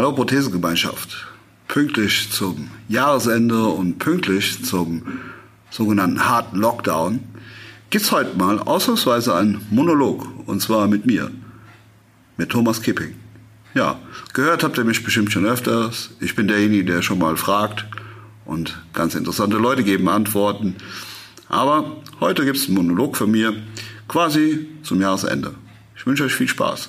Hallo Prothesengemeinschaft. Pünktlich zum Jahresende und pünktlich zum sogenannten harten Lockdown gibt's heute mal ausnahmsweise einen Monolog und zwar mit mir, mit Thomas Kipping. Ja, gehört habt ihr mich bestimmt schon öfters. Ich bin derjenige, der schon mal fragt und ganz interessante Leute geben Antworten. Aber heute gibt's einen Monolog von mir, quasi zum Jahresende. Ich wünsche euch viel Spaß.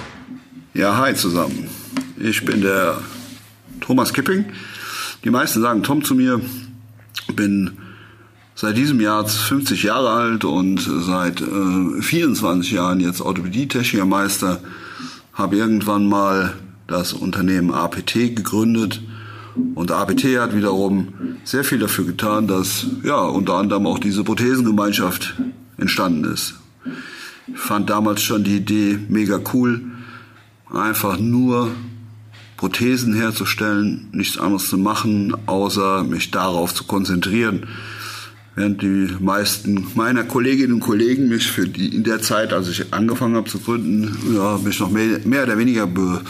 Ja, hi zusammen. Ich bin der Thomas Kipping. Die meisten sagen Tom zu mir. Bin seit diesem Jahr 50 Jahre alt und seit äh, 24 Jahren jetzt Orthopädie-Technikermeister. Habe irgendwann mal das Unternehmen APT gegründet. Und APT hat wiederum sehr viel dafür getan, dass ja unter anderem auch diese Prothesengemeinschaft entstanden ist. Ich fand damals schon die Idee mega cool, einfach nur Prothesen herzustellen, nichts anderes zu machen, außer mich darauf zu konzentrieren. Während die meisten meiner Kolleginnen und Kollegen mich für die in der Zeit, als ich angefangen habe zu gründen, ja, mich noch mehr, mehr oder weniger be,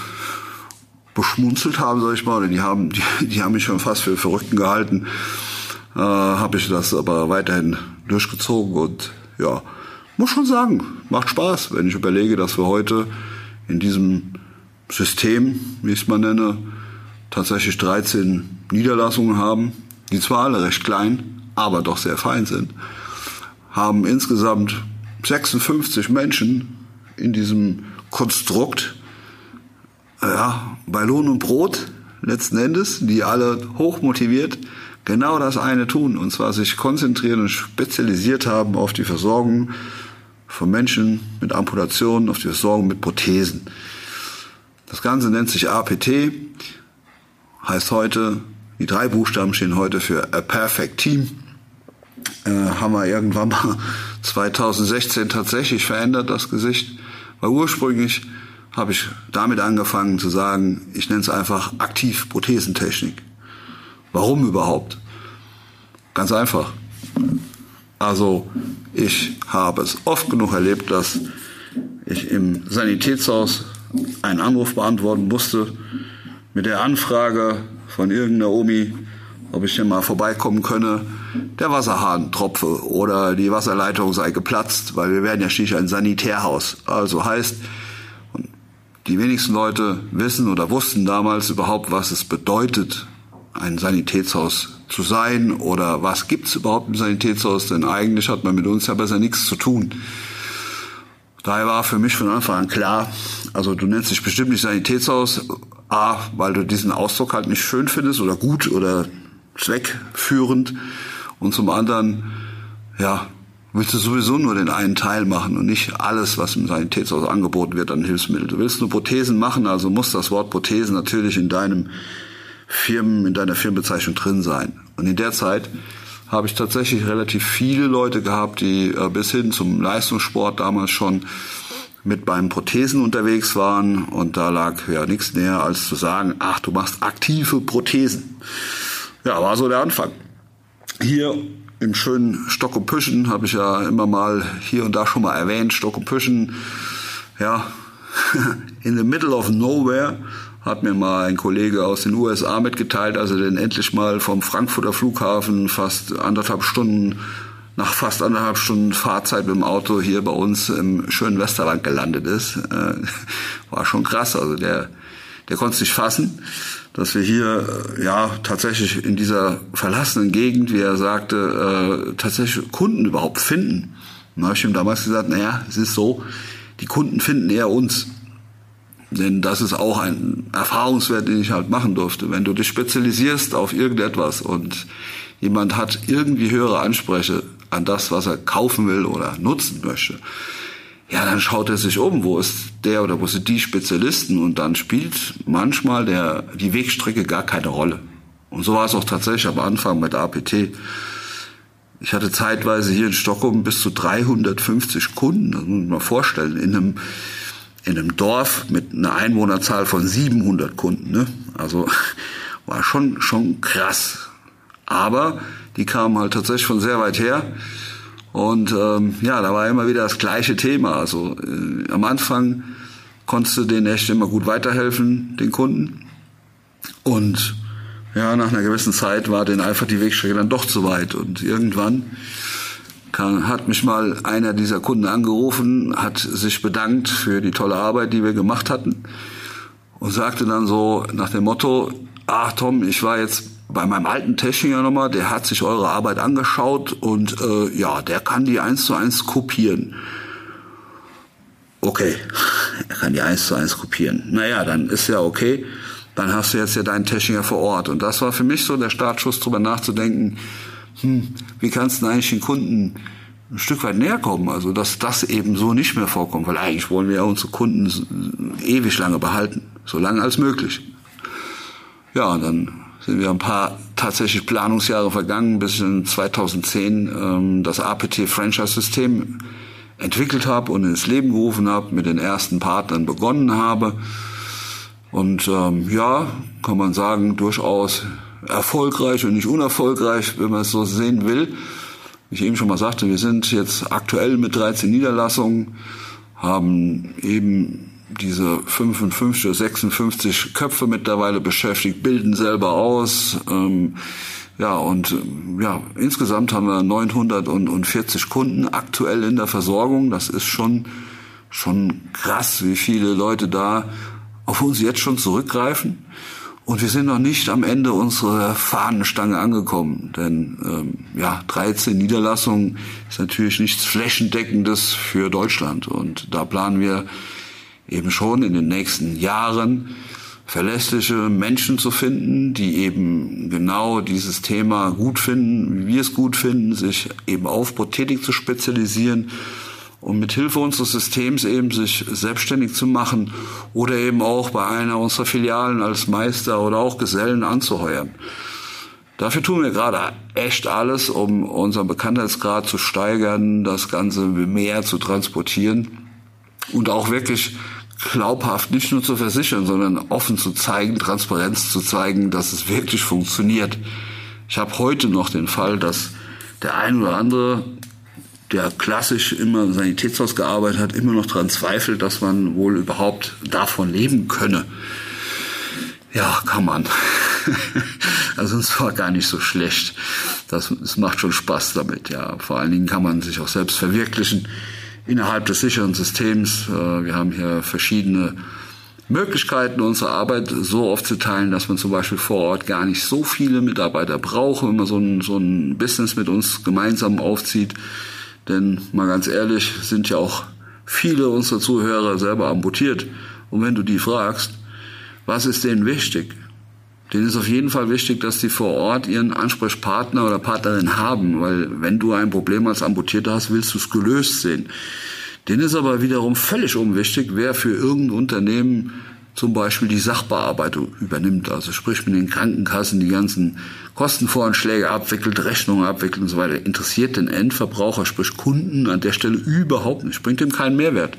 beschmunzelt haben, sag ich mal, oder die haben, die, die haben mich schon fast für Verrückten gehalten, äh, habe ich das aber weiterhin durchgezogen und ja, muss schon sagen, macht Spaß, wenn ich überlege, dass wir heute in diesem System, wie ich es mal nenne, tatsächlich 13 Niederlassungen haben, die zwar alle recht klein, aber doch sehr fein sind, haben insgesamt 56 Menschen in diesem Konstrukt, ja, bei Lohn und Brot letzten Endes, die alle hoch motiviert genau das eine tun, und zwar sich konzentrieren und spezialisiert haben auf die Versorgung von Menschen mit Amputationen, auf die Versorgung mit Prothesen. Das Ganze nennt sich APT, heißt heute, die drei Buchstaben stehen heute für A Perfect Team. Äh, haben wir irgendwann mal 2016 tatsächlich verändert, das Gesicht. Weil ursprünglich habe ich damit angefangen zu sagen, ich nenne es einfach aktiv Prothesentechnik. Warum überhaupt? Ganz einfach. Also ich habe es oft genug erlebt, dass ich im Sanitätshaus einen Anruf beantworten musste mit der Anfrage von irgendeiner Omi, ob ich denn mal vorbeikommen könne, der Wasserhahn tropfe oder die Wasserleitung sei geplatzt, weil wir werden ja schließlich ein Sanitärhaus. Also heißt, die wenigsten Leute wissen oder wussten damals überhaupt, was es bedeutet, ein Sanitätshaus zu sein oder was gibt's überhaupt im Sanitätshaus, denn eigentlich hat man mit uns ja besser nichts zu tun. Daher war für mich von Anfang an klar, also du nennst dich bestimmt nicht Sanitätshaus, A, weil du diesen Ausdruck halt nicht schön findest oder gut oder zweckführend und zum anderen, ja, willst du sowieso nur den einen Teil machen und nicht alles, was im Sanitätshaus angeboten wird an Hilfsmitteln. Du willst nur Prothesen machen, also muss das Wort Prothesen natürlich in deinem Firmen, in deiner Firmenbezeichnung drin sein. Und in der Zeit habe ich tatsächlich relativ viele Leute gehabt, die äh, bis hin zum Leistungssport damals schon mit beim Prothesen unterwegs waren und da lag ja nichts näher als zu sagen, ach, du machst aktive Prothesen. Ja, war so der Anfang. Hier im schönen Stock und Püschen habe ich ja immer mal hier und da schon mal erwähnt, Stock und Püschen, ja, in the middle of nowhere hat mir mal ein Kollege aus den USA mitgeteilt, also denn endlich mal vom Frankfurter Flughafen fast anderthalb Stunden nach fast anderthalb Stunden Fahrzeit mit dem Auto hier bei uns im schönen Westerland gelandet ist. Äh, war schon krass. Also der, der konnte sich fassen, dass wir hier äh, ja tatsächlich in dieser verlassenen Gegend, wie er sagte, äh, tatsächlich Kunden überhaupt finden. Und da habe ich ihm damals gesagt, naja, es ist so, die Kunden finden eher uns. Denn das ist auch ein Erfahrungswert, den ich halt machen durfte. Wenn du dich spezialisierst auf irgendetwas und jemand hat irgendwie höhere Ansprüche an das, was er kaufen will oder nutzen möchte, ja, dann schaut er sich um, wo ist der oder wo sind die Spezialisten und dann spielt manchmal der, die Wegstrecke gar keine Rolle. Und so war es auch tatsächlich am Anfang mit APT. Ich hatte zeitweise hier in Stockholm bis zu 350 Kunden, das muss man mal vorstellen, in einem, in einem Dorf mit einer Einwohnerzahl von 700 Kunden. Ne? Also war schon, schon krass. Aber die kamen halt tatsächlich von sehr weit her und ähm, ja, da war immer wieder das gleiche Thema. Also äh, am Anfang konntest du denen echt immer gut weiterhelfen, den Kunden. Und ja, nach einer gewissen Zeit war denen einfach die Wegstrecke dann doch zu weit. Und irgendwann kann, hat mich mal einer dieser Kunden angerufen, hat sich bedankt für die tolle Arbeit, die wir gemacht hatten und sagte dann so nach dem Motto, ach Tom, ich war jetzt bei meinem alten Techniker nochmal, der hat sich eure Arbeit angeschaut und äh, ja, der kann die eins zu eins kopieren. Okay, er kann die eins zu eins kopieren. Naja, dann ist ja okay. Dann hast du jetzt ja deinen Techniker vor Ort. Und das war für mich so der Startschuss, darüber nachzudenken, hm, wie kannst du eigentlich den Kunden ein Stück weit näher kommen, also dass das eben so nicht mehr vorkommt, weil eigentlich wollen wir ja unsere Kunden ewig lange behalten, so lange als möglich. Ja, und dann sind wir ein paar tatsächlich Planungsjahre vergangen, bis ich in 2010 ähm, das APT-Franchise-System entwickelt habe und ins Leben gerufen habe, mit den ersten Partnern begonnen habe. Und ähm, ja, kann man sagen, durchaus erfolgreich und nicht unerfolgreich, wenn man es so sehen will. Wie ich eben schon mal sagte, wir sind jetzt aktuell mit 13 Niederlassungen, haben eben diese 55 oder 56 Köpfe mittlerweile beschäftigt, bilden selber aus. Ähm, ja, und ja, insgesamt haben wir 940 Kunden aktuell in der Versorgung. Das ist schon, schon krass, wie viele Leute da auf uns jetzt schon zurückgreifen. Und wir sind noch nicht am Ende unserer Fahnenstange angekommen. Denn ähm, ja, 13 Niederlassungen ist natürlich nichts Flächendeckendes für Deutschland. Und da planen wir eben schon in den nächsten Jahren verlässliche Menschen zu finden, die eben genau dieses Thema gut finden, wie wir es gut finden, sich eben auf tätig zu spezialisieren und mit Hilfe unseres Systems eben sich selbstständig zu machen oder eben auch bei einer unserer Filialen als Meister oder auch Gesellen anzuheuern. Dafür tun wir gerade echt alles, um unseren Bekanntheitsgrad zu steigern, das Ganze mehr zu transportieren und auch wirklich glaubhaft nicht nur zu versichern, sondern offen zu zeigen, Transparenz zu zeigen, dass es wirklich funktioniert. Ich habe heute noch den Fall, dass der ein oder andere, der klassisch immer im Sanitätshaus gearbeitet hat, immer noch daran zweifelt, dass man wohl überhaupt davon leben könne. Ja, kann man. also es war gar nicht so schlecht. Das, es macht schon Spaß damit, ja. Vor allen Dingen kann man sich auch selbst verwirklichen innerhalb des sicheren Systems. Äh, wir haben hier verschiedene Möglichkeiten, unsere Arbeit so aufzuteilen, dass man zum Beispiel vor Ort gar nicht so viele Mitarbeiter braucht, wenn man so ein, so ein Business mit uns gemeinsam aufzieht. Denn mal ganz ehrlich, sind ja auch viele unserer Zuhörer selber amputiert. Und wenn du die fragst, was ist denen wichtig? denen ist auf jeden Fall wichtig, dass die vor Ort ihren Ansprechpartner oder Partnerin haben, weil wenn du ein Problem als Amputierter hast, willst du es gelöst sehen. Denen ist aber wiederum völlig unwichtig, wer für irgendein Unternehmen zum Beispiel die Sachbearbeitung übernimmt. Also sprich mit den Krankenkassen die ganzen Kostenvoranschläge abwickelt, Rechnungen abwickelt und so weiter. Interessiert den Endverbraucher, sprich Kunden an der Stelle überhaupt nicht, bringt ihm keinen Mehrwert.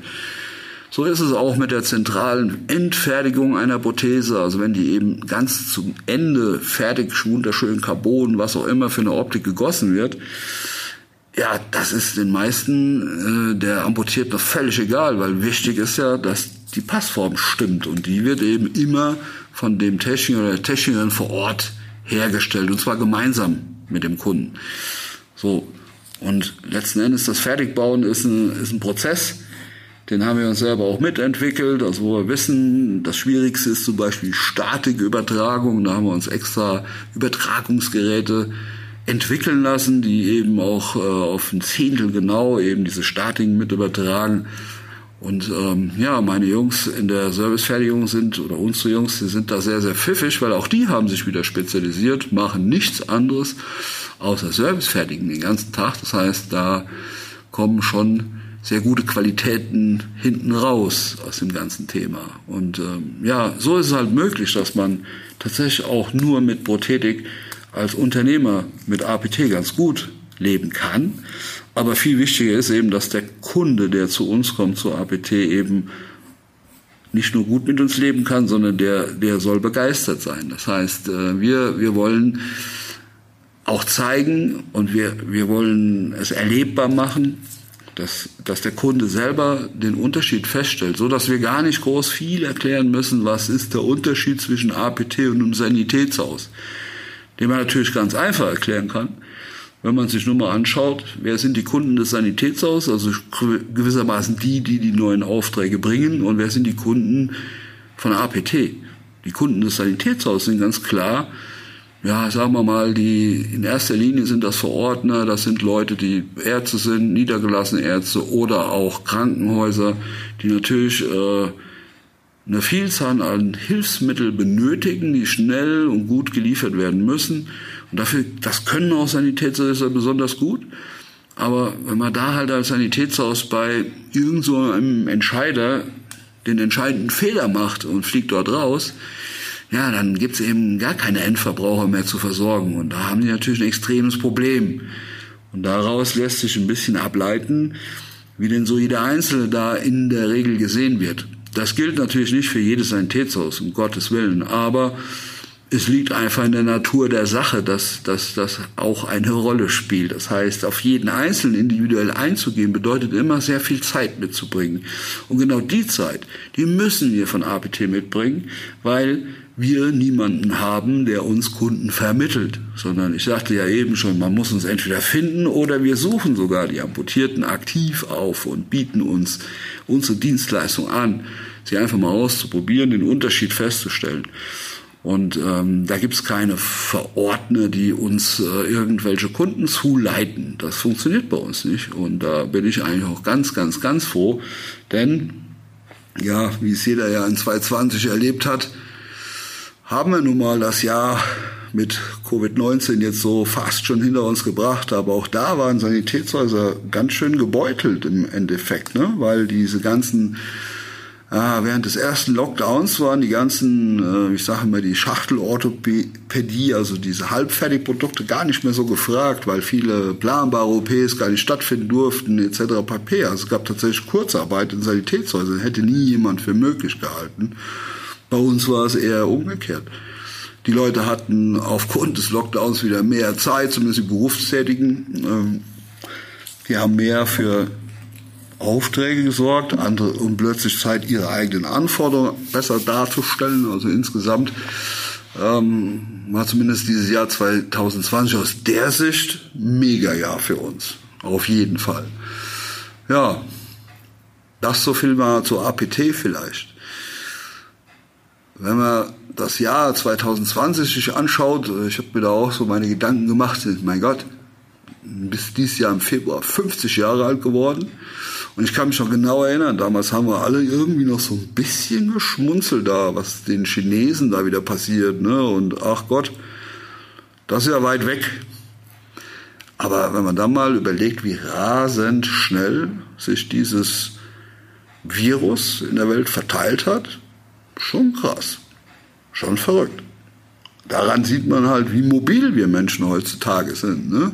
So ist es auch mit der zentralen Endfertigung einer Prothese. Also wenn die eben ganz zum Ende fertig, wunderschön Carbon, was auch immer für eine Optik gegossen wird, ja, das ist den meisten äh, der Amputierten völlig egal, weil wichtig ist ja, dass die Passform stimmt und die wird eben immer von dem Techniker oder der Technikerin vor Ort hergestellt und zwar gemeinsam mit dem Kunden. So. Und letzten Endes das Fertigbauen ist ein, ist ein Prozess, den haben wir uns selber auch mitentwickelt, also wo wir wissen, das Schwierigste ist zum Beispiel Statikübertragung. Da haben wir uns extra Übertragungsgeräte entwickeln lassen, die eben auch äh, auf ein Zehntel genau eben diese Statiken mit übertragen. Und ähm, ja, meine Jungs in der Servicefertigung sind, oder unsere Jungs, die sind da sehr, sehr pfiffig, weil auch die haben sich wieder spezialisiert, machen nichts anderes außer Servicefertigen den ganzen Tag. Das heißt, da kommen schon sehr gute Qualitäten hinten raus aus dem ganzen Thema. Und ähm, ja, so ist es halt möglich, dass man tatsächlich auch nur mit Prothetik als Unternehmer mit APT ganz gut leben kann. Aber viel wichtiger ist eben, dass der Kunde, der zu uns kommt, zur APT, eben nicht nur gut mit uns leben kann, sondern der, der soll begeistert sein. Das heißt, äh, wir, wir wollen auch zeigen und wir, wir wollen es erlebbar machen, dass, dass der Kunde selber den Unterschied feststellt, so dass wir gar nicht groß viel erklären müssen, was ist der Unterschied zwischen APT und einem Sanitätshaus, den man natürlich ganz einfach erklären kann, wenn man sich nur mal anschaut, wer sind die Kunden des Sanitätshauses, also gewissermaßen die, die die neuen Aufträge bringen, und wer sind die Kunden von APT. Die Kunden des Sanitätshauses sind ganz klar ja, sagen wir mal, die in erster Linie sind das Verordner, das sind Leute, die Ärzte sind, niedergelassene Ärzte oder auch Krankenhäuser, die natürlich äh, eine Vielzahl an Hilfsmitteln benötigen, die schnell und gut geliefert werden müssen. Und dafür, das können auch Sanitätshäuser besonders gut. Aber wenn man da halt als Sanitätshaus bei irgend so einem Entscheider den entscheidenden Fehler macht und fliegt dort raus, ja, dann gibt's eben gar keine Endverbraucher mehr zu versorgen. Und da haben die natürlich ein extremes Problem. Und daraus lässt sich ein bisschen ableiten, wie denn so jeder Einzelne da in der Regel gesehen wird. Das gilt natürlich nicht für jedes Sanitätshaus, um Gottes Willen, aber es liegt einfach in der Natur der Sache, dass, dass das auch eine Rolle spielt. Das heißt, auf jeden Einzelnen individuell einzugehen, bedeutet immer sehr viel Zeit mitzubringen. Und genau die Zeit, die müssen wir von APT mitbringen, weil wir niemanden haben, der uns Kunden vermittelt, sondern ich sagte ja eben schon, man muss uns entweder finden oder wir suchen sogar die Amputierten aktiv auf und bieten uns unsere Dienstleistung an, sie einfach mal auszuprobieren, den Unterschied festzustellen. Und ähm, da gibt's keine Verordner, die uns äh, irgendwelche Kunden zuleiten. Das funktioniert bei uns nicht. Und da bin ich eigentlich auch ganz, ganz, ganz froh. Denn, ja, wie es jeder ja in 2020 erlebt hat, haben wir nun mal das Jahr mit Covid-19 jetzt so fast schon hinter uns gebracht, aber auch da waren Sanitätshäuser ganz schön gebeutelt im Endeffekt, ne? weil diese ganzen während des ersten Lockdowns waren die ganzen, äh, ich sage immer, die Schachtelorthopädie, also diese Halbfertigprodukte gar nicht mehr so gefragt, weil viele planbare OPs gar nicht stattfinden durften, etc. pp. Also es gab tatsächlich Kurzarbeit in Sanitätshäusern, hätte nie jemand für möglich gehalten. Bei uns war es eher umgekehrt. Die Leute hatten aufgrund des Lockdowns wieder mehr Zeit, zumindest die Berufstätigen. Ähm, die haben mehr für Aufträge gesorgt, andere um plötzlich Zeit, ihre eigenen Anforderungen besser darzustellen. Also insgesamt ähm, war zumindest dieses Jahr 2020 aus der Sicht mega Jahr für uns. Auf jeden Fall. Ja, das so viel mal zur APT vielleicht. Wenn man das Jahr 2020 sich anschaut, äh, ich habe mir da auch so meine Gedanken gemacht, mein Gott, bis dieses Jahr im Februar 50 Jahre alt geworden. Und ich kann mich noch genau erinnern, damals haben wir alle irgendwie noch so ein bisschen geschmunzelt da, was den Chinesen da wieder passiert. Ne? Und ach Gott, das ist ja weit weg. Aber wenn man dann mal überlegt, wie rasend schnell sich dieses Virus in der Welt verteilt hat, schon krass, schon verrückt. Daran sieht man halt, wie mobil wir Menschen heutzutage sind. Ne?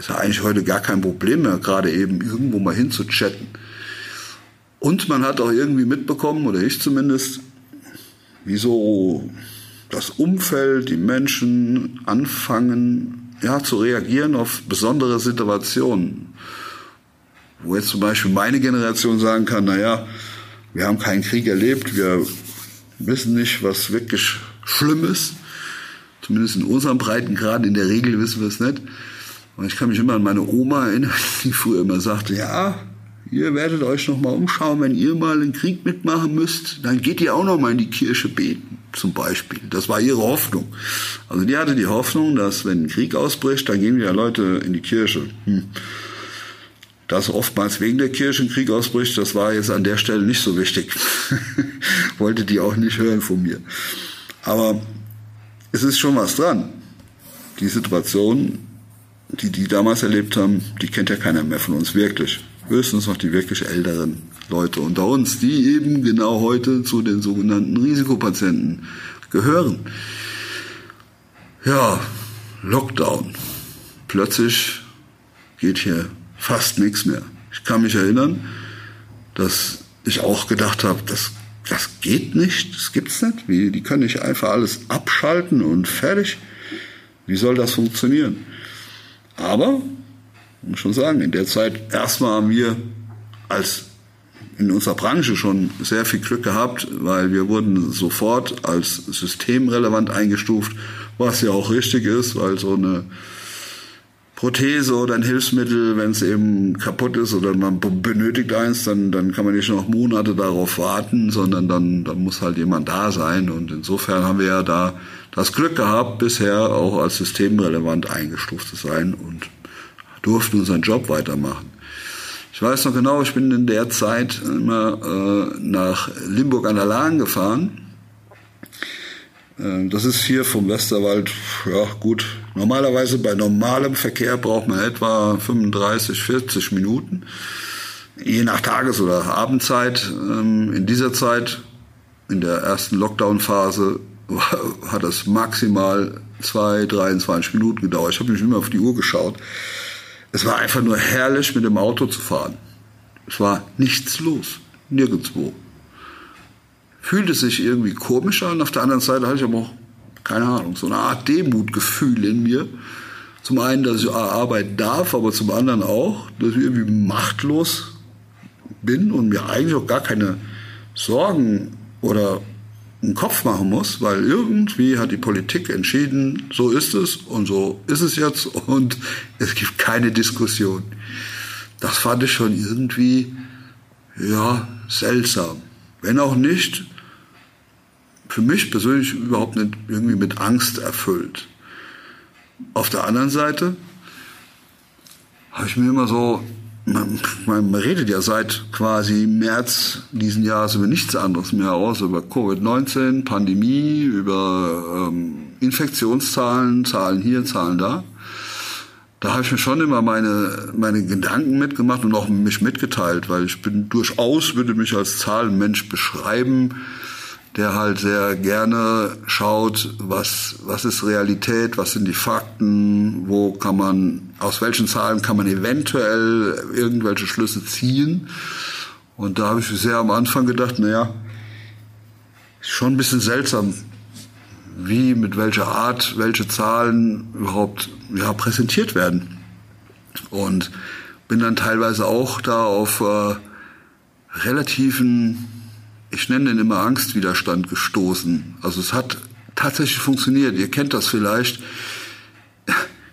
Ist ja eigentlich heute gar kein Problem mehr, gerade eben irgendwo mal hinzuchatten. Und man hat auch irgendwie mitbekommen, oder ich zumindest, wieso das Umfeld, die Menschen anfangen, ja, zu reagieren auf besondere Situationen. Wo jetzt zum Beispiel meine Generation sagen kann, naja, wir haben keinen Krieg erlebt, wir wissen nicht, was wirklich schlimm ist. Zumindest in unserem Breitengrad, in der Regel wissen wir es nicht. Und ich kann mich immer an meine Oma erinnern, die früher immer sagte, ja, ihr werdet euch noch mal umschauen, wenn ihr mal einen Krieg mitmachen müsst, dann geht ihr auch noch mal in die Kirche beten, zum Beispiel. Das war ihre Hoffnung. Also die hatte die Hoffnung, dass wenn ein Krieg ausbricht, dann gehen wieder Leute in die Kirche. Hm dass oftmals wegen der Kirche ein Krieg ausbricht, das war jetzt an der Stelle nicht so wichtig. Wollte die auch nicht hören von mir. Aber es ist schon was dran. Die Situation, die die damals erlebt haben, die kennt ja keiner mehr von uns wirklich. Höchstens noch die wirklich älteren Leute unter uns, die eben genau heute zu den sogenannten Risikopatienten gehören. Ja, Lockdown. Plötzlich geht hier fast nichts mehr. Ich kann mich erinnern, dass ich auch gedacht habe, das, das geht nicht, das gibt's nicht. Wie, die können nicht einfach alles abschalten und fertig. Wie soll das funktionieren? Aber, muss schon sagen, in der Zeit erstmal haben wir als in unserer Branche schon sehr viel Glück gehabt, weil wir wurden sofort als systemrelevant eingestuft, was ja auch richtig ist, weil so eine Prothese oder ein Hilfsmittel, wenn es eben kaputt ist oder man benötigt eins, dann, dann kann man nicht noch Monate darauf warten, sondern dann, dann muss halt jemand da sein. Und insofern haben wir ja da das Glück gehabt, bisher auch als systemrelevant eingestuft zu sein und durften unseren Job weitermachen. Ich weiß noch genau, ich bin in der Zeit immer äh, nach Limburg an der Lahn gefahren das ist hier vom Westerwald, ja gut, normalerweise bei normalem Verkehr braucht man etwa 35, 40 Minuten, je nach Tages- oder Abendzeit. Ähm, in dieser Zeit, in der ersten Lockdown-Phase, hat es maximal zwei, 23 Minuten gedauert. Ich habe nicht immer auf die Uhr geschaut. Es war einfach nur herrlich, mit dem Auto zu fahren. Es war nichts los, nirgendwo fühlte sich irgendwie komisch an. Auf der anderen Seite hatte ich aber auch, keine Ahnung, so eine Art Demutgefühl in mir. Zum einen, dass ich arbeiten darf, aber zum anderen auch, dass ich irgendwie machtlos bin und mir eigentlich auch gar keine Sorgen oder einen Kopf machen muss, weil irgendwie hat die Politik entschieden, so ist es und so ist es jetzt und es gibt keine Diskussion. Das fand ich schon irgendwie, ja, seltsam. Wenn auch nicht für mich persönlich überhaupt nicht irgendwie mit Angst erfüllt. Auf der anderen Seite habe ich mir immer so, man, man, redet ja seit quasi März diesen Jahres über nichts anderes mehr aus, über Covid-19, Pandemie, über ähm, Infektionszahlen, Zahlen hier, Zahlen da. Da habe ich mir schon immer meine, meine Gedanken mitgemacht und auch mich mitgeteilt, weil ich bin durchaus, würde mich als Zahlenmensch beschreiben, der halt sehr gerne schaut, was, was ist Realität, was sind die Fakten, wo kann man, aus welchen Zahlen kann man eventuell irgendwelche Schlüsse ziehen. Und da habe ich sehr am Anfang gedacht, naja, schon ein bisschen seltsam, wie, mit welcher Art, welche Zahlen überhaupt ja, präsentiert werden. Und bin dann teilweise auch da auf äh, relativen ich nenne den immer Angstwiderstand gestoßen. Also es hat tatsächlich funktioniert. Ihr kennt das vielleicht.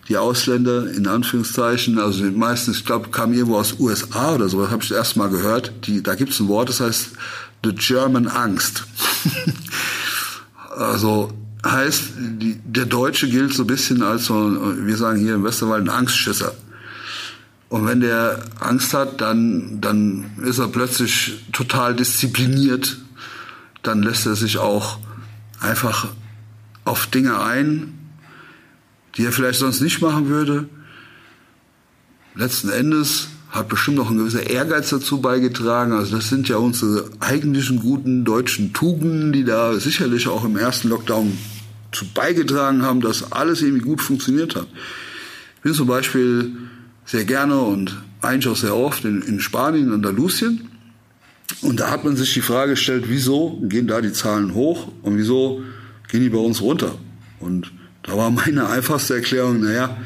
Die Ausländer, in Anführungszeichen, also meistens, ich glaube, kamen irgendwo aus USA oder so, das habe ich erst mal gehört. Die, da gibt es ein Wort, das heißt The German Angst. also heißt, die, der Deutsche gilt so ein bisschen als so, wir sagen hier im Westerwald, ein Angstschisser. Und wenn der Angst hat, dann, dann ist er plötzlich total diszipliniert. Dann lässt er sich auch einfach auf Dinge ein, die er vielleicht sonst nicht machen würde. Letzten Endes hat bestimmt noch ein gewisser Ehrgeiz dazu beigetragen. Also das sind ja unsere eigentlichen guten deutschen Tugenden, die da sicherlich auch im ersten Lockdown zu beigetragen haben, dass alles irgendwie gut funktioniert hat. Ich bin zum Beispiel sehr gerne und eigentlich auch sehr oft in, in Spanien, Andalusien. Und da hat man sich die Frage gestellt, wieso gehen da die Zahlen hoch und wieso gehen die bei uns runter? Und da war meine einfachste Erklärung, naja,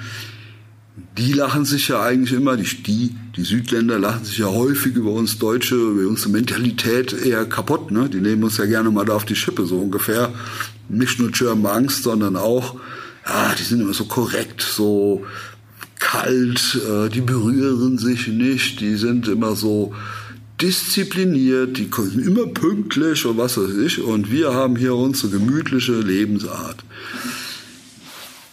die lachen sich ja eigentlich immer, die, die, die Südländer lachen sich ja häufig über uns Deutsche, über unsere Mentalität eher kaputt. Ne? Die nehmen uns ja gerne mal da auf die Schippe, so ungefähr. Nicht nur German Angst, sondern auch, ja, die sind immer so korrekt, so kalt, äh, die berühren sich nicht, die sind immer so diszipliniert, die sind immer pünktlich und was weiß ich. Und wir haben hier unsere gemütliche Lebensart.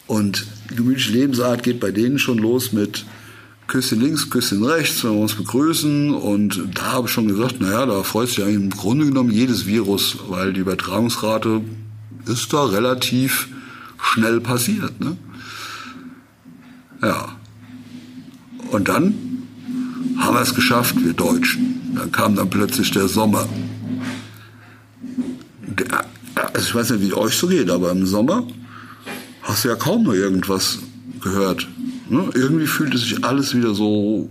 Und gemütliche Lebensart geht bei denen schon los mit Küsschen links, Küsschen rechts, wenn wir uns begrüßen. Und da habe ich schon gesagt, naja, da freut sich eigentlich im Grunde genommen jedes Virus, weil die Übertragungsrate ist da relativ schnell passiert. Ne? Ja. Und dann haben wir es geschafft, wir Deutschen. Dann kam dann plötzlich der Sommer. Der, also ich weiß nicht, wie euch so geht, aber im Sommer hast du ja kaum noch irgendwas gehört. Ne? Irgendwie fühlte sich alles wieder so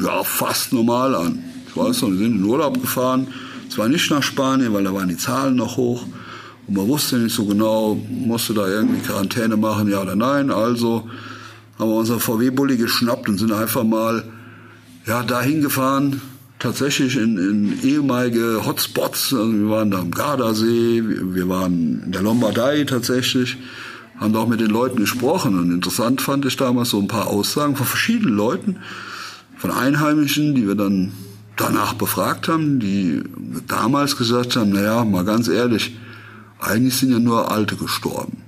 ja, fast normal an. Ich weiß noch, wir sind in den Urlaub gefahren. Zwar nicht nach Spanien, weil da waren die Zahlen noch hoch. Und man wusste nicht so genau, musste da irgendwie Quarantäne machen, ja oder nein. Also haben wir unser VW-Bulli geschnappt und sind einfach mal ja, dahin gefahren, tatsächlich in, in ehemalige Hotspots. Also wir waren da am Gardasee, wir waren in der Lombardei tatsächlich, haben da auch mit den Leuten gesprochen. Und interessant fand ich damals so ein paar Aussagen von verschiedenen Leuten, von Einheimischen, die wir dann danach befragt haben, die damals gesagt haben, naja, mal ganz ehrlich, eigentlich sind ja nur Alte gestorben.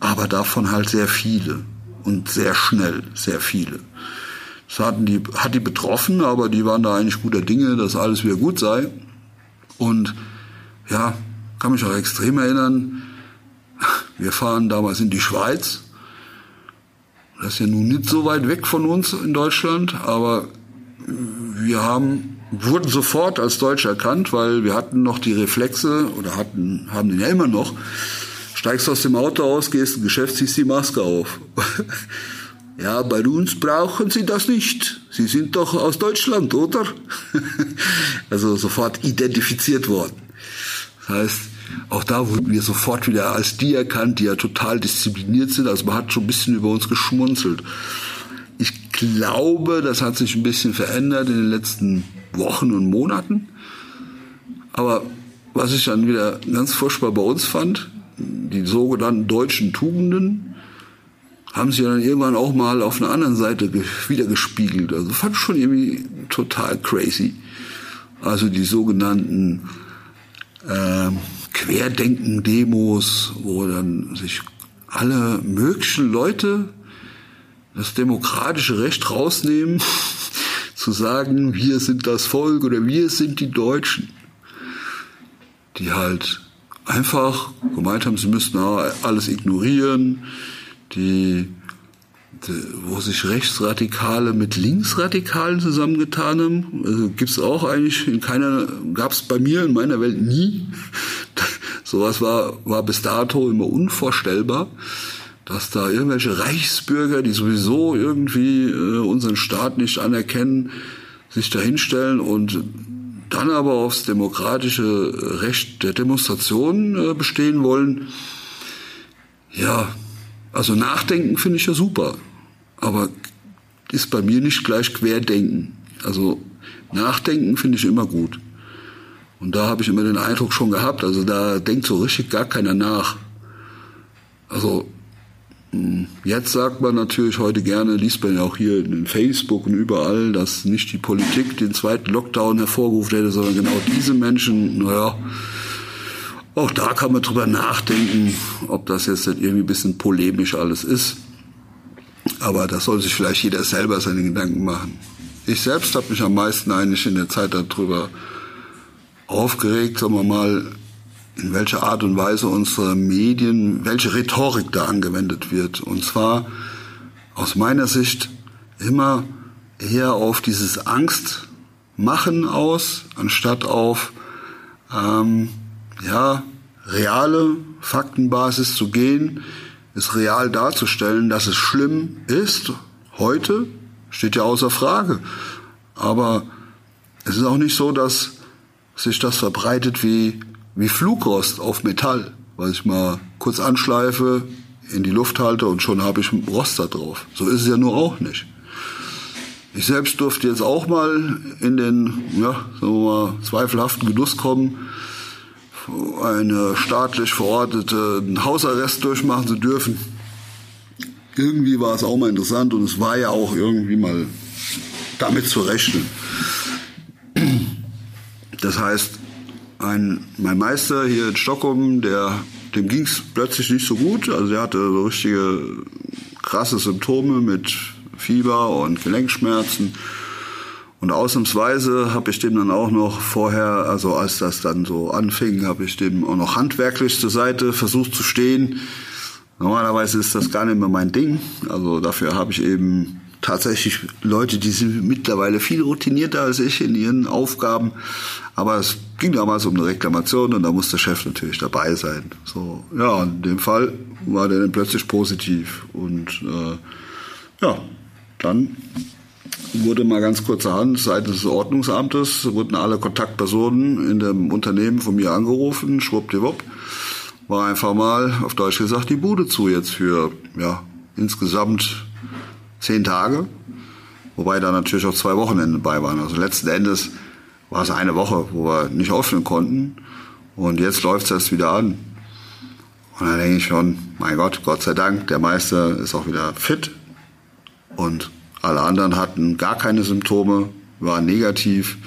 Aber davon halt sehr viele und sehr schnell, sehr viele. Das hatten die, hat die betroffen, aber die waren da eigentlich guter Dinge, dass alles wieder gut sei. Und ja, kann mich auch extrem erinnern, wir fahren damals in die Schweiz. Das ist ja nun nicht so weit weg von uns in Deutschland, aber wir haben, wurden sofort als Deutsch erkannt, weil wir hatten noch die Reflexe oder hatten, haben den ja immer noch. Steigst aus dem Auto aus, gehst ins Geschäft, ziehst die Maske auf. Ja, bei uns brauchen Sie das nicht. Sie sind doch aus Deutschland, oder? also sofort identifiziert worden. Das heißt, auch da wurden wir sofort wieder als die erkannt, die ja total diszipliniert sind. Also man hat schon ein bisschen über uns geschmunzelt. Ich glaube, das hat sich ein bisschen verändert in den letzten Wochen und Monaten. Aber was ich dann wieder ganz furchtbar bei uns fand, die sogenannten deutschen Tugenden, haben sie dann irgendwann auch mal auf einer anderen Seite wieder gespiegelt. Also fand ich schon irgendwie total crazy. Also die sogenannten äh, Querdenken-Demos, wo dann sich alle möglichen Leute das demokratische Recht rausnehmen, zu sagen, wir sind das Volk oder wir sind die Deutschen. Die halt einfach gemeint haben, sie müssten alles ignorieren, die, die, wo sich Rechtsradikale mit Linksradikalen zusammengetan haben. Also gibt's auch eigentlich in keiner, gab's bei mir in meiner Welt nie. Sowas war, war bis dato immer unvorstellbar, dass da irgendwelche Reichsbürger, die sowieso irgendwie äh, unseren Staat nicht anerkennen, sich dahinstellen und dann aber aufs demokratische Recht der Demonstration äh, bestehen wollen. Ja, also Nachdenken finde ich ja super, aber ist bei mir nicht gleich Querdenken. Also Nachdenken finde ich immer gut. Und da habe ich immer den Eindruck schon gehabt, also da denkt so richtig gar keiner nach. Also jetzt sagt man natürlich heute gerne, liest man ja auch hier in Facebook und überall, dass nicht die Politik den zweiten Lockdown hervorgerufen hätte, sondern genau diese Menschen, naja, auch da kann man drüber nachdenken, ob das jetzt irgendwie ein bisschen polemisch alles ist. Aber da soll sich vielleicht jeder selber seine Gedanken machen. Ich selbst habe mich am meisten eigentlich in der Zeit darüber aufgeregt, sagen wir mal, in welcher Art und Weise unsere Medien, welche Rhetorik da angewendet wird. Und zwar aus meiner Sicht immer eher auf dieses Angstmachen aus, anstatt auf ähm, ja, reale Faktenbasis zu gehen, es real darzustellen, dass es schlimm ist, heute, steht ja außer Frage. Aber es ist auch nicht so, dass sich das verbreitet wie, wie Flugrost auf Metall, weil ich mal kurz anschleife, in die Luft halte und schon habe ich Rost da drauf. So ist es ja nur auch nicht. Ich selbst durfte jetzt auch mal in den, ja, sagen wir mal, zweifelhaften Genuss kommen, eine staatlich verortete Hausarrest durchmachen zu dürfen. Irgendwie war es auch mal interessant und es war ja auch irgendwie mal damit zu rechnen. Das heißt, ein, mein Meister hier in Stockholm, der, dem ging es plötzlich nicht so gut. Also er hatte so richtige krasse Symptome mit Fieber und Gelenkschmerzen. Und ausnahmsweise habe ich dem dann auch noch vorher, also als das dann so anfing, habe ich dem auch noch handwerklich zur Seite versucht zu stehen. Normalerweise ist das gar nicht mehr mein Ding. Also dafür habe ich eben tatsächlich Leute, die sind mittlerweile viel routinierter als ich in ihren Aufgaben. Aber es ging damals um eine Reklamation und da muss der Chef natürlich dabei sein. So, ja, in dem Fall war der dann plötzlich positiv und äh, ja, dann wurde mal ganz kurzerhand seitens des Ordnungsamtes, wurden alle Kontaktpersonen in dem Unternehmen von mir angerufen, schwuppdiwupp, war einfach mal, auf Deutsch gesagt, die Bude zu jetzt für, ja, insgesamt zehn Tage. Wobei da natürlich auch zwei Wochenende bei waren. Also letzten Endes war es eine Woche, wo wir nicht öffnen konnten. Und jetzt läuft es erst wieder an. Und dann denke ich schon, mein Gott, Gott sei Dank, der Meister ist auch wieder fit. Und alle anderen hatten gar keine Symptome, waren negativ.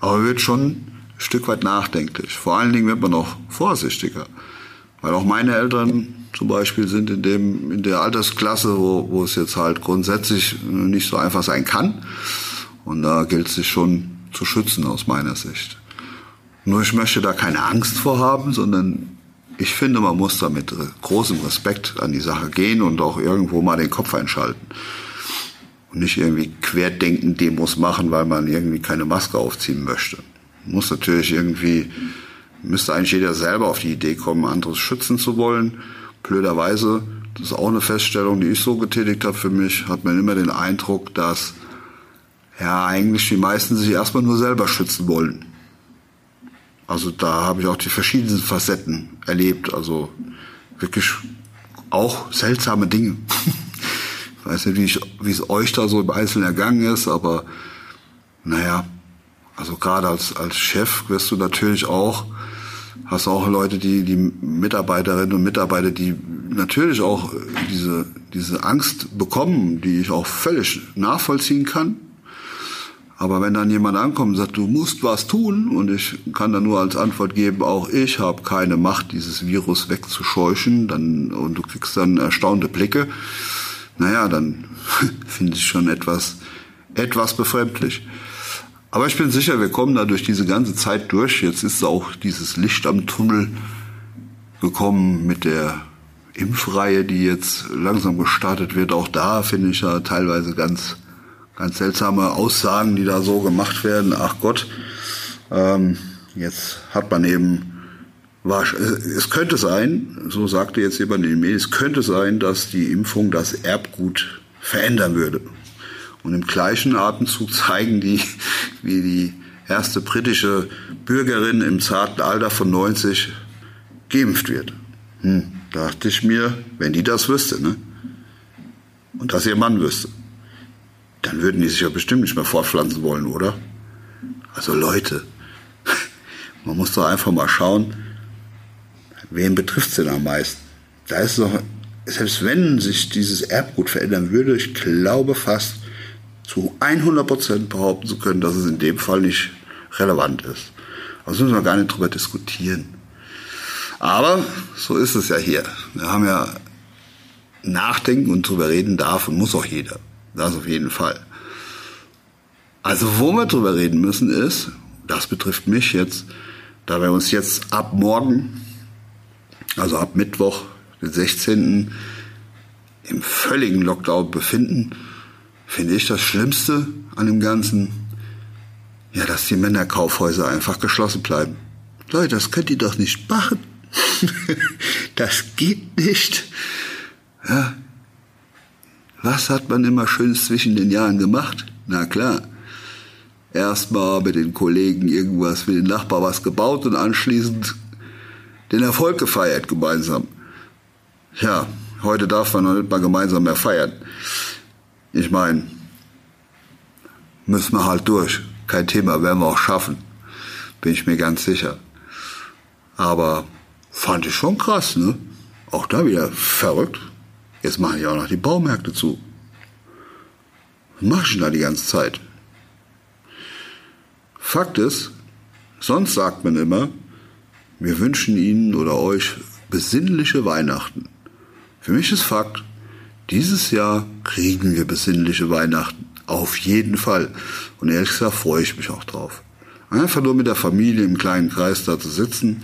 Aber wird schon ein Stück weit nachdenklich. Vor allen Dingen wird man auch vorsichtiger. Weil auch meine Eltern zum Beispiel sind in dem, in der Altersklasse, wo, wo es jetzt halt grundsätzlich nicht so einfach sein kann. Und da gilt es sich schon zu schützen aus meiner Sicht. Nur ich möchte da keine Angst vor haben, sondern ich finde, man muss da mit großem Respekt an die Sache gehen und auch irgendwo mal den Kopf einschalten. Und nicht irgendwie querdenken Demos machen, weil man irgendwie keine Maske aufziehen möchte. Muss natürlich irgendwie, müsste eigentlich jeder selber auf die Idee kommen, anderes schützen zu wollen blöderweise, das ist auch eine Feststellung, die ich so getätigt habe für mich, hat man immer den Eindruck, dass ja eigentlich die meisten sich erstmal nur selber schützen wollen. Also da habe ich auch die verschiedenen Facetten erlebt, also wirklich auch seltsame Dinge. ich weiß nicht, wie, ich, wie es euch da so im Einzelnen ergangen ist, aber naja, also gerade als, als Chef wirst du natürlich auch hast auch Leute, die, die Mitarbeiterinnen und Mitarbeiter, die natürlich auch diese, diese Angst bekommen, die ich auch völlig nachvollziehen kann. Aber wenn dann jemand ankommt und sagt, du musst was tun, und ich kann dann nur als Antwort geben, auch ich habe keine Macht, dieses Virus wegzuscheuchen, dann, und du kriegst dann erstaunte Blicke, naja, dann finde ich schon etwas, etwas befremdlich. Aber ich bin sicher, wir kommen da durch diese ganze Zeit durch. Jetzt ist auch dieses Licht am Tunnel gekommen mit der Impfreihe, die jetzt langsam gestartet wird. Auch da finde ich ja teilweise ganz, ganz seltsame Aussagen, die da so gemacht werden. Ach Gott, ähm, jetzt hat man eben, es könnte sein, so sagte jetzt jemand in den Medien, es könnte sein, dass die Impfung das Erbgut verändern würde. Und im gleichen Atemzug zeigen die, wie die erste britische Bürgerin im zarten Alter von 90 geimpft wird. Hm, dachte ich mir, wenn die das wüsste, ne? Und das ihr Mann wüsste, dann würden die sich ja bestimmt nicht mehr fortpflanzen wollen, oder? Also Leute, man muss doch einfach mal schauen, wen betrifft es denn am meisten? Da ist doch, selbst wenn sich dieses Erbgut verändern würde, ich glaube fast, zu 100 Prozent behaupten zu können, dass es in dem Fall nicht relevant ist. Also müssen wir gar nicht drüber diskutieren. Aber so ist es ja hier. Wir haben ja nachdenken und drüber reden darf und muss auch jeder. Das auf jeden Fall. Also wo wir drüber reden müssen ist, das betrifft mich jetzt, da wir uns jetzt ab morgen, also ab Mittwoch, den 16. im völligen Lockdown befinden, finde ich das Schlimmste an dem Ganzen, ja, dass die Männerkaufhäuser einfach geschlossen bleiben. Leute, das könnt ihr doch nicht machen. das geht nicht. Ja. Was hat man immer Schönes zwischen den Jahren gemacht? Na klar. Erstmal mit den Kollegen irgendwas, mit den Nachbar was gebaut und anschließend den Erfolg gefeiert gemeinsam. Ja, heute darf man noch nicht mal gemeinsam mehr feiern. Ich meine, müssen wir halt durch. Kein Thema, werden wir auch schaffen. Bin ich mir ganz sicher. Aber fand ich schon krass, ne? Auch da wieder verrückt. Jetzt machen ja auch noch die Baumärkte zu. Was mach ich denn da die ganze Zeit? Fakt ist, sonst sagt man immer, wir wünschen Ihnen oder euch besinnliche Weihnachten. Für mich ist Fakt, dieses Jahr kriegen wir besinnliche Weihnachten. Auf jeden Fall. Und ehrlich gesagt freue ich mich auch drauf. Einfach nur mit der Familie im kleinen Kreis da zu sitzen,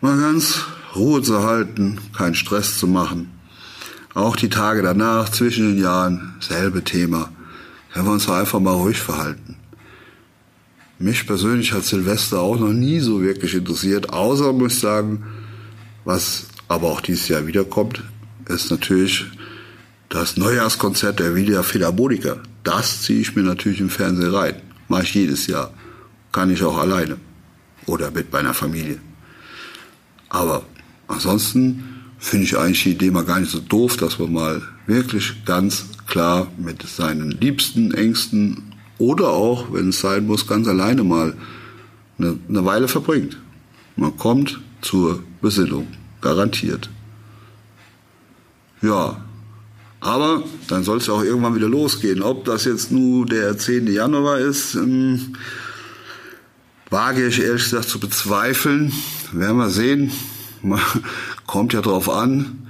mal ganz Ruhe zu halten, keinen Stress zu machen. Auch die Tage danach, zwischen den Jahren, selbe Thema. Können wir uns einfach mal ruhig verhalten. Mich persönlich hat Silvester auch noch nie so wirklich interessiert, außer muss ich sagen, was aber auch dieses Jahr wiederkommt, ist natürlich das Neujahrskonzert der Villa Philharmoniker. Das ziehe ich mir natürlich im Fernsehen rein. Mache ich jedes Jahr. Kann ich auch alleine. Oder mit meiner Familie. Aber ansonsten finde ich eigentlich die Idee mal gar nicht so doof, dass man mal wirklich ganz klar mit seinen Liebsten, Ängsten oder auch, wenn es sein muss, ganz alleine mal eine, eine Weile verbringt. Man kommt zur Besinnung, garantiert. Ja, aber dann soll es ja auch irgendwann wieder losgehen. Ob das jetzt nur der 10. Januar ist, ähm, wage ich ehrlich gesagt zu bezweifeln. Werden wir sehen. Kommt ja drauf an,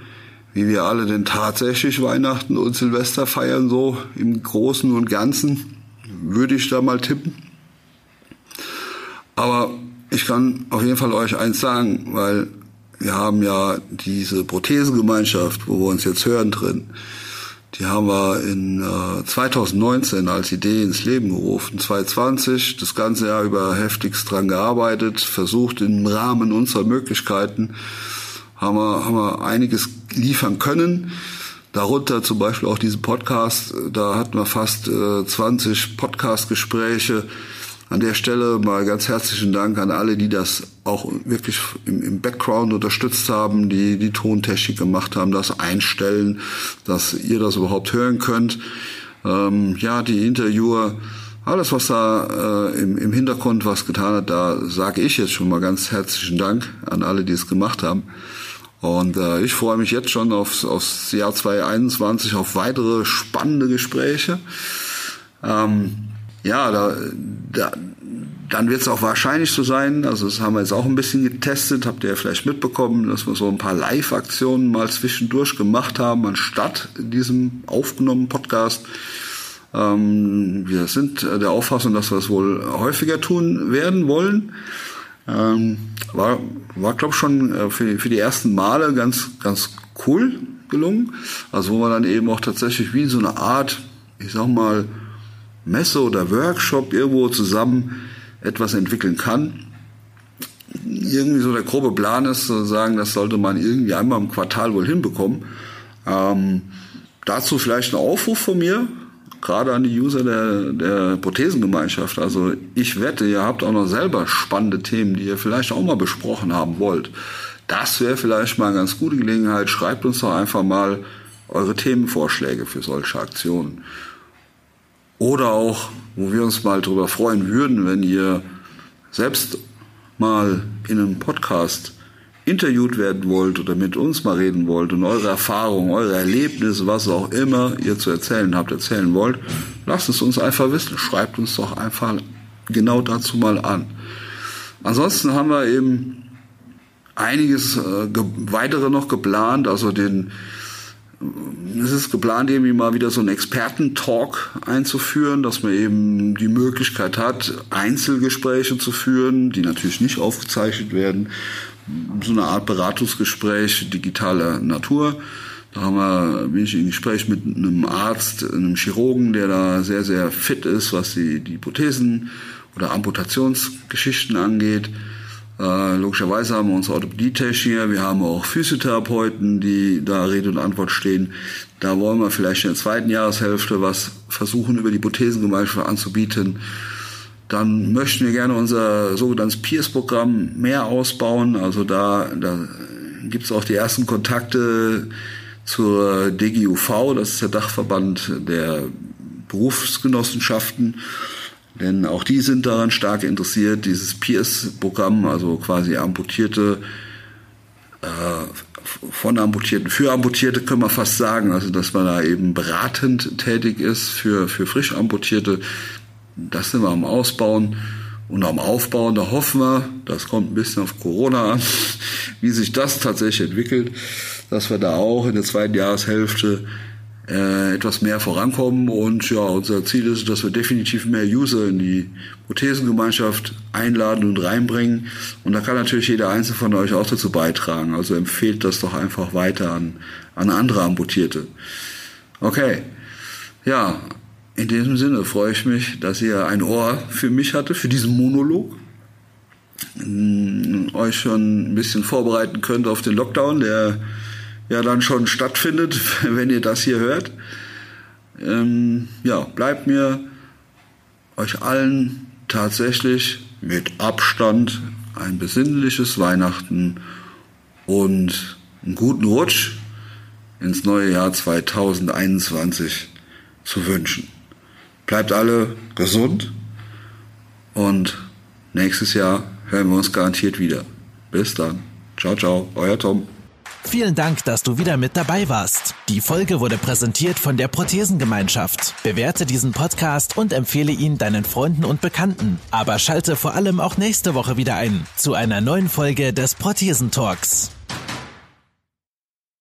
wie wir alle denn tatsächlich Weihnachten und Silvester feiern, so im Großen und Ganzen würde ich da mal tippen. Aber ich kann auf jeden Fall euch eins sagen, weil wir haben ja diese Prothesengemeinschaft, wo wir uns jetzt hören drin. Die haben wir in äh, 2019 als Idee ins Leben gerufen. 2020 das ganze Jahr über heftigst dran gearbeitet, versucht im Rahmen unserer Möglichkeiten haben wir, haben wir einiges liefern können. Darunter zum Beispiel auch diesen Podcast. Da hatten wir fast äh, 20 Podcast-Gespräche. An der Stelle mal ganz herzlichen Dank an alle, die das auch wirklich im, im Background unterstützt haben, die die Tontechnik gemacht haben, das Einstellen, dass ihr das überhaupt hören könnt. Ähm, ja, die Interviewer, alles was da äh, im, im Hintergrund was getan hat, da sage ich jetzt schon mal ganz herzlichen Dank an alle, die es gemacht haben. Und äh, ich freue mich jetzt schon aufs, aufs Jahr 2021, auf weitere spannende Gespräche. Ähm, ja, da, da, dann wird es auch wahrscheinlich so sein, also das haben wir jetzt auch ein bisschen getestet, habt ihr ja vielleicht mitbekommen, dass wir so ein paar Live-Aktionen mal zwischendurch gemacht haben, anstatt diesem aufgenommenen Podcast. Ähm, wir sind der Auffassung, dass wir es wohl häufiger tun werden wollen. Ähm, war, war glaube ich, schon äh, für, für die ersten Male ganz, ganz cool gelungen. Also wo man dann eben auch tatsächlich wie so eine Art, ich sag mal, Messe oder Workshop irgendwo zusammen etwas entwickeln kann. Irgendwie so der grobe Plan ist zu sagen, das sollte man irgendwie einmal im Quartal wohl hinbekommen. Ähm, dazu vielleicht ein Aufruf von mir gerade an die User der, der Prothesengemeinschaft. Also ich wette, ihr habt auch noch selber spannende Themen, die ihr vielleicht auch mal besprochen haben wollt. Das wäre vielleicht mal eine ganz gute Gelegenheit. Schreibt uns doch einfach mal eure Themenvorschläge für solche Aktionen. Oder auch, wo wir uns mal darüber freuen würden, wenn ihr selbst mal in einem Podcast interviewt werden wollt oder mit uns mal reden wollt und eure Erfahrungen, eure Erlebnisse, was auch immer ihr zu erzählen habt, erzählen wollt, lasst es uns einfach wissen. Schreibt uns doch einfach genau dazu mal an. Ansonsten haben wir eben einiges äh, weitere noch geplant, also den es ist geplant, irgendwie mal wieder so einen Experten-Talk einzuführen, dass man eben die Möglichkeit hat, Einzelgespräche zu führen, die natürlich nicht aufgezeichnet werden, so eine Art Beratungsgespräch digitaler Natur. Da haben wir, bin ich in Gespräch mit einem Arzt, einem Chirurgen, der da sehr, sehr fit ist, was die, die Prothesen oder Amputationsgeschichten angeht. Äh, logischerweise haben wir unsere Orthopädie-Techniker, wir haben auch Physiotherapeuten, die da Rede und Antwort stehen. Da wollen wir vielleicht in der zweiten Jahreshälfte was versuchen, über die Prothesengemeinschaft anzubieten. Dann möchten wir gerne unser sogenanntes Peers-Programm mehr ausbauen. Also da, da gibt es auch die ersten Kontakte zur DGUV, das ist der Dachverband der Berufsgenossenschaften. Denn auch die sind daran stark interessiert, dieses Peers-Programm, also quasi Amputierte, äh, von Amputierten für Amputierte können wir fast sagen, also dass man da eben beratend tätig ist für, für frisch Amputierte, das sind wir am Ausbauen und am Aufbauen. Da hoffen wir, das kommt ein bisschen auf Corona an, wie sich das tatsächlich entwickelt, dass wir da auch in der zweiten Jahreshälfte äh, etwas mehr vorankommen. Und ja, unser Ziel ist, dass wir definitiv mehr User in die Prothesengemeinschaft einladen und reinbringen. Und da kann natürlich jeder Einzelne von euch auch dazu beitragen. Also empfehlt das doch einfach weiter an, an andere Amputierte. Okay. Ja, in diesem Sinne freue ich mich, dass ihr ein Ohr für mich hatte, für diesen Monolog. Euch schon ein bisschen vorbereiten könnt auf den Lockdown, der ja dann schon stattfindet, wenn ihr das hier hört. Ähm, ja, bleibt mir euch allen tatsächlich mit Abstand ein besinnliches Weihnachten und einen guten Rutsch ins neue Jahr 2021 zu wünschen. Bleibt alle gesund und nächstes Jahr hören wir uns garantiert wieder. Bis dann. Ciao, ciao, euer Tom. Vielen Dank, dass du wieder mit dabei warst. Die Folge wurde präsentiert von der Prothesengemeinschaft. Bewerte diesen Podcast und empfehle ihn deinen Freunden und Bekannten. Aber schalte vor allem auch nächste Woche wieder ein zu einer neuen Folge des Prothesentalks.